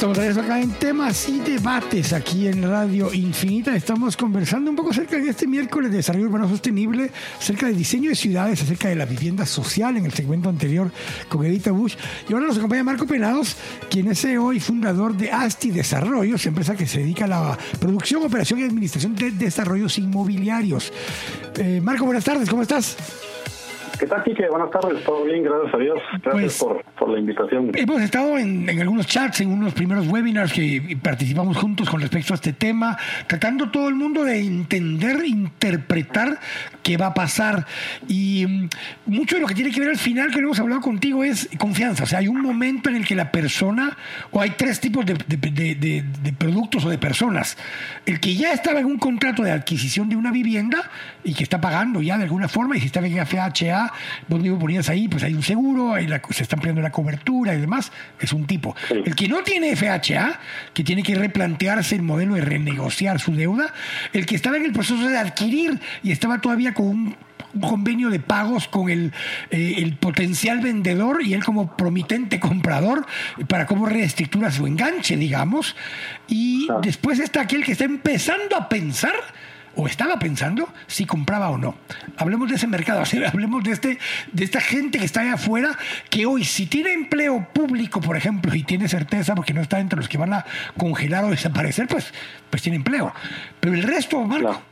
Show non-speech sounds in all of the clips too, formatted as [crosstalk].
Estamos acá en temas y debates aquí en Radio Infinita. Estamos conversando un poco acerca de este miércoles de desarrollo urbano sostenible, acerca del diseño de ciudades, acerca de la vivienda social en el segmento anterior con Edita Bush. Y ahora nos acompaña Marco Penados, quien es CEO y fundador de ASTI Desarrollos, empresa que se dedica a la producción, operación y administración de desarrollos inmobiliarios. Eh, Marco, buenas tardes, ¿cómo estás? ¿Qué tal, Kike? Buenas tardes, todo bien, gracias a Dios. Gracias pues, por, la invitación. Hemos estado en, algunos chats, en unos primeros webinars que participamos juntos con respecto a este tema, tratando todo el mundo de entender, interpretar qué va a pasar. Y mm, mucho de lo que tiene que ver al final, que lo hemos hablado contigo, es confianza. O sea, hay un momento en el que la persona, o hay tres tipos de, de productos o de personas. El que ya estaba en un contrato de adquisición de una vivienda y que está pagando ya de alguna forma, y si está en FHA, vos mismo ponías ahí, pues hay un seguro, se está ampliando la cobertura y demás, es un tipo. El que no tiene FHA, que tiene que replantearse el modelo de renegociar su deuda, el que estaba en el proceso de adquirir y estaba todavía con un convenio de pagos con el, eh, el, potencial vendedor y él como promitente comprador para cómo reestructura su enganche, digamos. Y después está aquel que está empezando a pensar o estaba pensando si compraba o no. Hablemos de ese mercado, [laughs] hablemos de, este, de esta gente que está ahí afuera, que hoy si tiene empleo público, por ejemplo, y tiene certeza porque no está entre los que van a congelar o desaparecer, pues, pues tiene empleo. Pero el resto, Marco,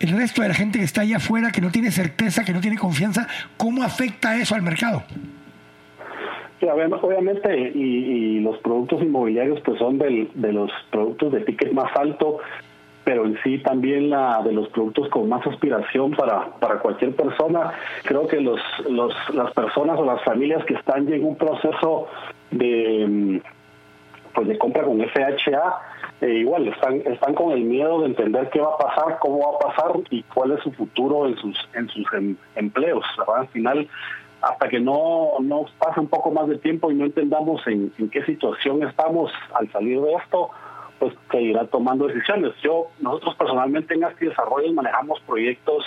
el resto de la gente que está ahí afuera, que no tiene certeza, que no tiene confianza, ¿cómo afecta eso al mercado? obviamente, y, los productos inmobiliarios pues son del, de los productos de ticket más alto pero en sí también la de los productos con más aspiración para, para cualquier persona. Creo que los, los, las personas o las familias que están en un proceso de, mm, pues de compra con FHA, eh, igual están, están con el miedo de entender qué va a pasar, cómo va a pasar y cuál es su futuro en sus, en sus em, empleos. Al final, hasta que no, no pase un poco más de tiempo y no entendamos en, en qué situación estamos al salir de esto, pues que irá tomando decisiones. Yo, nosotros personalmente en ASTI Desarrollo manejamos proyectos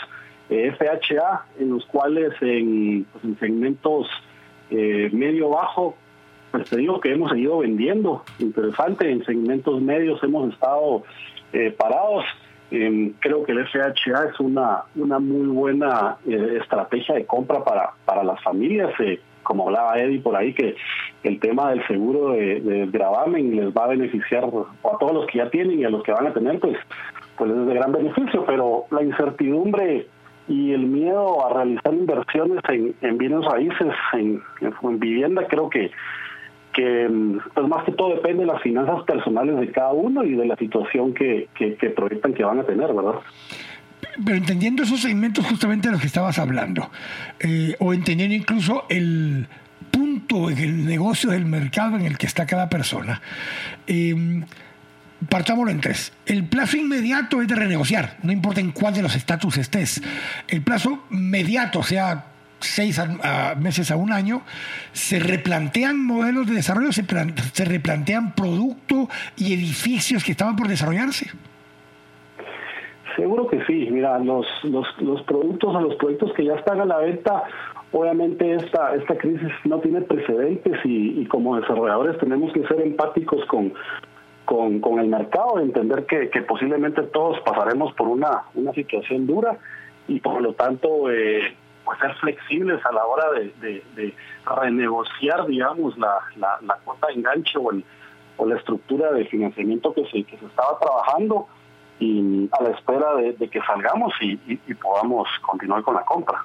eh, FHA en los cuales en, pues, en segmentos eh, medio-bajo, pues te digo que hemos seguido vendiendo. Interesante, en segmentos medios hemos estado eh, parados. Em, creo que el FHA es una, una muy buena estrategia de compra para, para las familias como hablaba Eddie por ahí, que el tema del seguro de, gravamen les va a beneficiar a todos los que ya tienen y a los que van a tener, pues, pues es de gran beneficio, pero la incertidumbre y el miedo a realizar inversiones en, bienes raíces, en, vivienda, creo que que pues más que todo depende de las finanzas personales de cada uno y de la situación que, que, que proyectan que van a tener, ¿verdad? Pero entendiendo esos segmentos justamente de los que estabas hablando, eh, o entendiendo incluso el punto en el negocio del mercado en el que está cada persona, eh, partámoslo en tres. El plazo inmediato es de renegociar, no importa en cuál de los estatus estés. El plazo inmediato, o sea, seis meses a un año, se replantean modelos de desarrollo, se, se replantean productos y edificios que estaban por desarrollarse. Seguro que sí. Mira, los, los, productos o los proyectos que ya están a la venta, obviamente esta, esta crisis no tiene precedentes y, como desarrolladores tenemos que ser empáticos con, con, el mercado, entender que, posiblemente todos pasaremos por una, una situación dura y por lo tanto eh, pues ser flexibles a la hora de, renegociar, digamos, la, la, cuota de enganche o, o la estructura de financiamiento que se, que se estaba trabajando y a la espera de, que salgamos y, podamos continuar con la compra.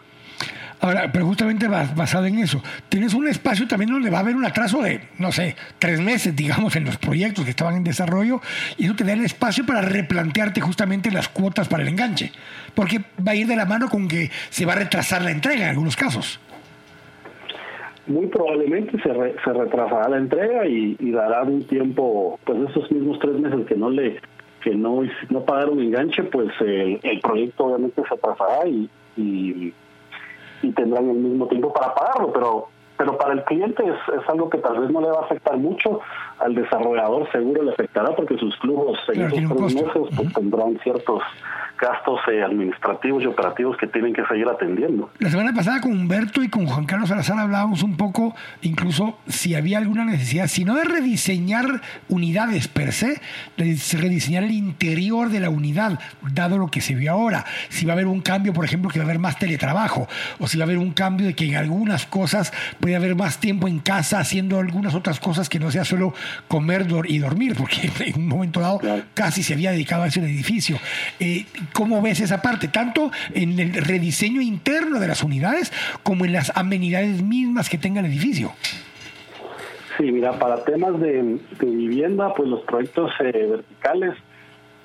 Ahora, pero justamente basado en eso, tienes un espacio también donde va a haber un atraso de, no sé, tres meses, digamos, en los proyectos que estaban en desarrollo, y eso te da el espacio para replantearte justamente las cuotas para el enganche, porque va a ir de la mano con que se va a retrasar la entrega en algunos casos. Muy probablemente se, retrasará la entrega y, y dará un tiempo, pues esos mismos tres meses que no le que no, no pagaron enganche, pues el, proyecto obviamente se atrasará y, y, y, tendrán el mismo tiempo para pagarlo, pero pero para el cliente es, es, algo que tal vez no le va a afectar mucho, al desarrollador seguro le afectará porque sus flujos en esos tres meses pues, tendrán ciertos gastos eh, administrativos y operativos que tienen que seguir atendiendo. La semana pasada con Humberto y con Juan Carlos Salazar hablábamos un poco, incluso si había alguna necesidad, si no de rediseñar unidades per se, de rediseñar el interior de la unidad, dado lo que se vio ahora. Si va a haber un cambio, por ejemplo, que va a haber más teletrabajo, o si va a haber un cambio de que en algunas cosas puede haber más tiempo en casa haciendo algunas otras cosas que no sea solo comer y dormir, porque [laughs] en un momento dado casi se había dedicado a ese edificio. Eh, ¿Cómo ves esa parte? Tanto en el rediseño interno de las unidades como en las amenidades mismas que tenga el edificio. Sí, mira, para temas de, vivienda, pues los proyectos eh, verticales,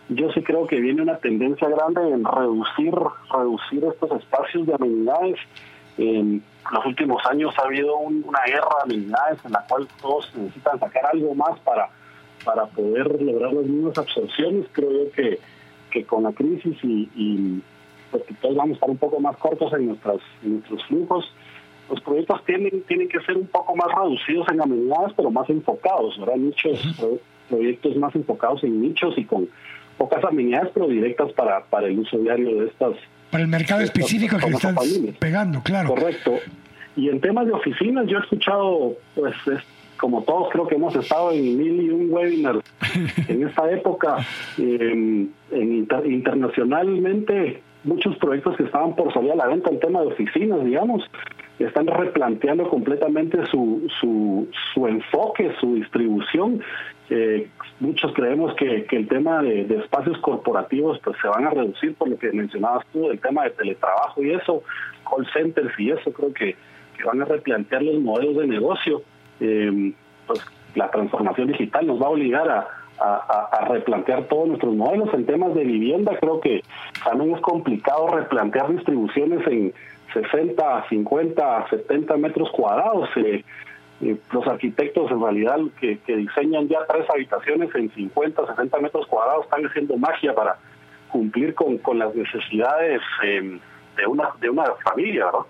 yo sí creo que viene una tendencia grande en reducir, reducir estos espacios de amenidades. En los últimos años ha habido una guerra de amenidades en la cual todos necesitan sacar algo más para, para poder lograr las mismas absorciones. Creo yo que que con la crisis y, y pues todos vamos a estar un poco más cortos en, nuestras, nuestros flujos, los proyectos tienen, tienen que ser un poco más reducidos en amenidades, pero más enfocados, ¿verdad? Nichos, proyectos más enfocados en nichos y con pocas amenidades, pero directas para, para el uso diario de estas. Para el mercado específico que están pegando, claro. Correcto. Y en temas de oficinas, yo he escuchado, pues, como todos creo que hemos estado en mil y un webinars [laughs] en esta época, em, en internacionalmente muchos proyectos que estaban por salir a la venta en tema de oficinas, digamos, están replanteando completamente su, su, su enfoque, su distribución. Eh, muchos creemos que, el tema de, espacios corporativos pues se van a reducir por lo que mencionabas tú, el tema de teletrabajo y eso, call centers y eso, creo que, que van a replantear los modelos de negocio eh, pues la transformación digital nos va a obligar a, replantear todos nuestros modelos en temas de vivienda. Creo que también es complicado replantear distribuciones en 60, 50, 70 metros cuadrados. Eh, eh, los arquitectos en realidad que, diseñan ya tres habitaciones en 50, 60 metros cuadrados están haciendo magia para cumplir con, las necesidades eh, de una de una familia, ¿verdad?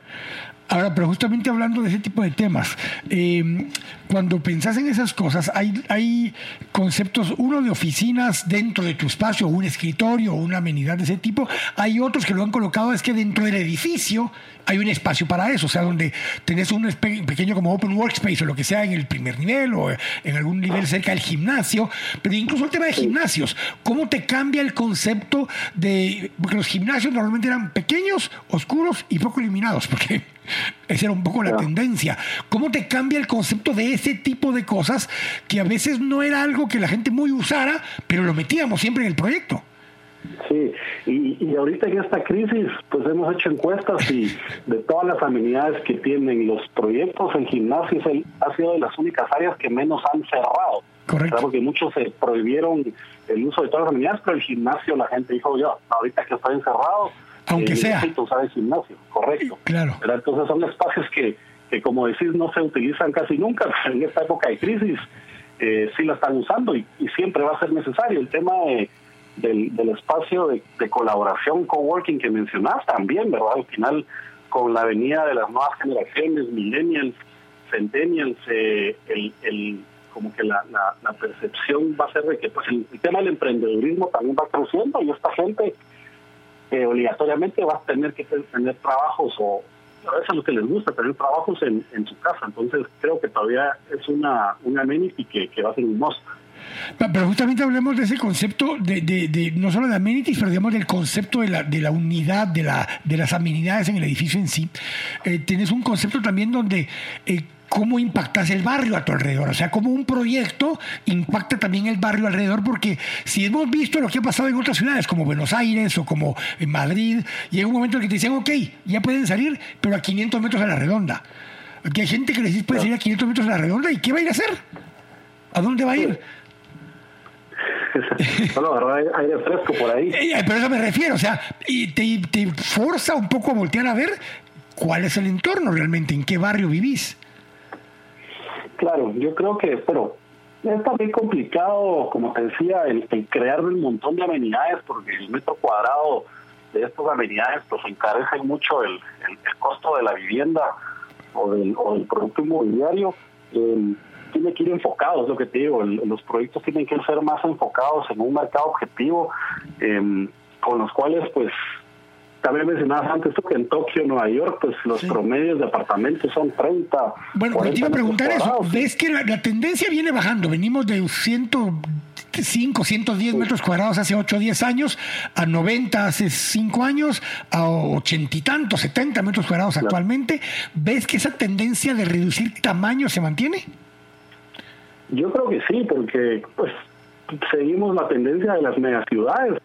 Ahora, pero justamente hablando de ese tipo de temas, eh, cuando pensás en esas cosas, hay, hay conceptos, uno de oficinas dentro de tu espacio, un escritorio o una amenidad de ese tipo, hay otros que lo han colocado, es que dentro del edificio hay un espacio para eso, o sea, donde tenés un pequeño como open workspace o lo que sea en el primer nivel o en algún nivel cerca del gimnasio, pero incluso el tema de gimnasios, ¿cómo te cambia el concepto de, porque los gimnasios normalmente eran pequeños, oscuros y poco iluminados, porque esa era un poco la tendencia. ¿Cómo te cambia el concepto de ese tipo de cosas que a veces no era algo que la gente muy usara, pero lo metíamos siempre en el proyecto? Sí, y, ahorita en esta crisis, pues hemos hecho encuestas y de todas las amenidades que tienen los proyectos, el gimnasio ha sido de las únicas áreas que menos han cerrado. Correcto. Porque muchos se prohibieron el uso de todas las amenidades, pero el gimnasio la gente dijo, yo, ahorita que está encerrado, aunque eh, sea. Necesito usar el gimnasio, correcto. Claro. Pero entonces son espacios que, que, como decís, no se utilizan casi nunca. [laughs] En esta época de crisis eh, sí la están usando y, y siempre va a ser necesario. El tema de del, espacio de, de, colaboración coworking que mencionás también, ¿verdad? Al final, con la venida de las nuevas generaciones, millennials, centennials, eh, el, el, como que la, percepción va a ser de que pues el, tema del emprendedurismo también va creciendo y esta gente eh, obligatoriamente va a tener que tener trabajos o a veces lo que les gusta, tener trabajos en, en su casa. Entonces creo que todavía es una, una amenity que, que va a ser un must. Pero justamente hablemos de ese concepto, de, de, no solo de amenities, pero digamos del concepto de la, de la unidad, de, la, de las amenidades en el edificio en sí. Eh, tienes un concepto también donde... Eh, cómo impactas el barrio a tu alrededor, o sea, cómo un proyecto impacta también el barrio alrededor, porque si hemos visto lo que ha pasado en otras ciudades, como Buenos Aires o como en Madrid, llega un momento en que te dicen, ok, ya pueden salir, pero a 500 metros a la redonda. Aquí hay gente que le dice, puede salir a 500 metros a la redonda, ¿y qué va a ir a hacer? ¿A dónde va a ir? [laughs] Solo aire fresco por ahí. Eh, pero eso me refiero, o sea, y te, te forza un poco a voltear a ver cuál es el entorno realmente, en qué barrio vivís. Claro, yo creo que, pero Es también complicado, como te decía, el, crear un montón de amenidades, porque el metro cuadrado de estas amenidades pues encarece mucho el, costo de la vivienda o del, producto inmobiliario. Eh, tiene que ir enfocado, es lo que te digo, los proyectos tienen que ser más enfocados en un mercado objetivo, em, con los cuales pues también mencionabas antes tú que en Tokio, Nueva York, pues los promedios de apartamentos son 30. Bueno, te iba a preguntar eso. ¿Ves que la, tendencia viene bajando? Venimos de 105, 110 metros cuadrados hace 8 o 10 años, a 90 hace 5 años, a 80 y tantos, 70 metros cuadrados actualmente. ¿Ves que esa tendencia de reducir tamaño se mantiene? Yo creo que sí, porque pues seguimos la tendencia de las megaciudades.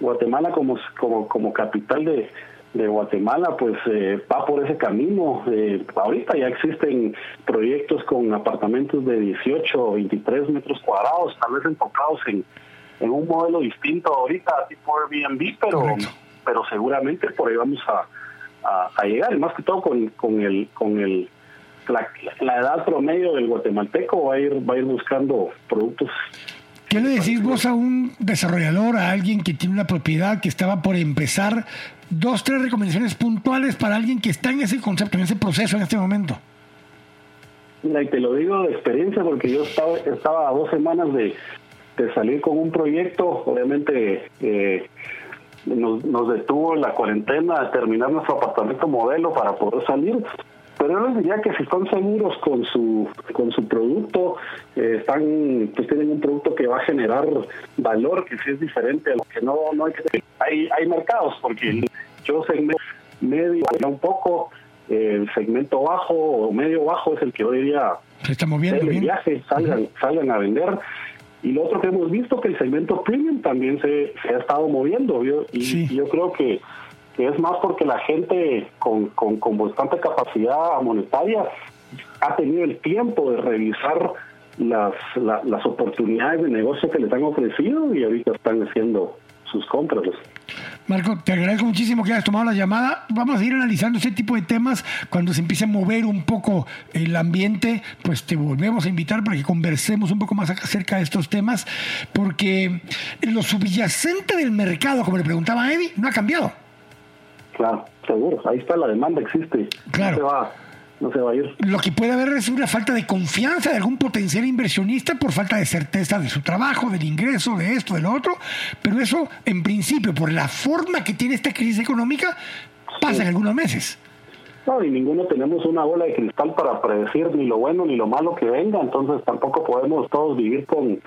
Guatemala como, como, como capital de, de Guatemala pues eh, va por ese camino. Eh, ahorita ya existen proyectos con apartamentos de 18 o 23 metros cuadrados, tal vez enfocados en, en un modelo distinto ahorita, tipo Airbnb, pero, pero seguramente por ahí vamos a, a, llegar, y más que todo con, con el... Con el la, edad promedio del guatemalteco va a ir va a ir buscando productos ¿Qué le decís vos a un desarrollador, a alguien que tiene una propiedad que estaba por empezar? Dos, tres recomendaciones puntuales para alguien que está en ese concepto, en ese proceso en este momento. Mira, y te lo digo de experiencia porque yo estaba, estaba a dos semanas de, salir con un proyecto. Obviamente eh, nos, nos detuvo la cuarentena a terminar nuestro apartamento modelo para poder salir pero yo les diría que si están seguros con su con su producto eh, están pues tienen un producto que va a generar valor que sí es diferente a lo que no no hay que hay hay mercados porque yo segmento medio un poco el segmento bajo o medio bajo es el que hoy día se está moviendo viaje salgan salgan a vender. Y lo otro que hemos visto que el segmento premium también se, se ha estado moviendo y yo creo que es más porque la gente con, con, bastante capacidad monetaria ha tenido el tiempo de revisar las, las oportunidades de negocio que les han ofrecido y ahorita están haciendo sus compras. Marco, te agradezco muchísimo que hayas tomado la llamada. Vamos a ir analizando ese tipo de temas. Cuando se empiece a mover un poco el ambiente, pues te volvemos a invitar para que conversemos un poco más acerca de estos temas, porque lo subyacente del mercado, como le preguntaba Eddie, no ha cambiado. Claro, seguro. Ahí está la demanda, existe. Claro. No se va, no se va a ir. Lo que puede haber es una falta de confianza de algún potencial inversionista por falta de certeza de su trabajo, del ingreso, de esto, del otro. Pero eso, en principio, por la forma que tiene esta crisis económica, pasa en algunos meses. No, y ninguno tenemos una bola de cristal para predecir ni lo bueno ni lo malo que venga, entonces tampoco podemos todos vivir con,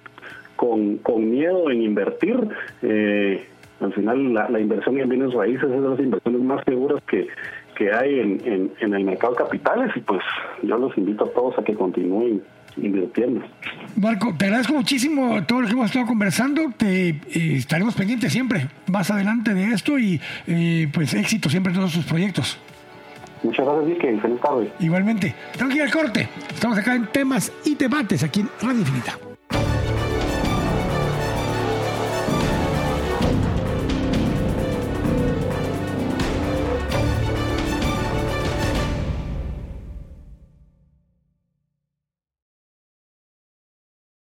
con, con miedo en invertir. Eh, al final, la, inversión en bienes raíces es de las inversiones más seguras que, hay en, en, el mercado de capitales y pues yo los invito a todos a que continúen invirtiendo. Marco, te agradezco muchísimo todo lo que hemos estado conversando. Te eh, estaremos pendientes siempre más adelante de esto y eh, pues éxito siempre en todos sus proyectos. Muchas gracias, Vicky. Feliz tarde. Igualmente. Tengo que ir al corte. Estamos acá en temas y debates aquí en Radio Infinita.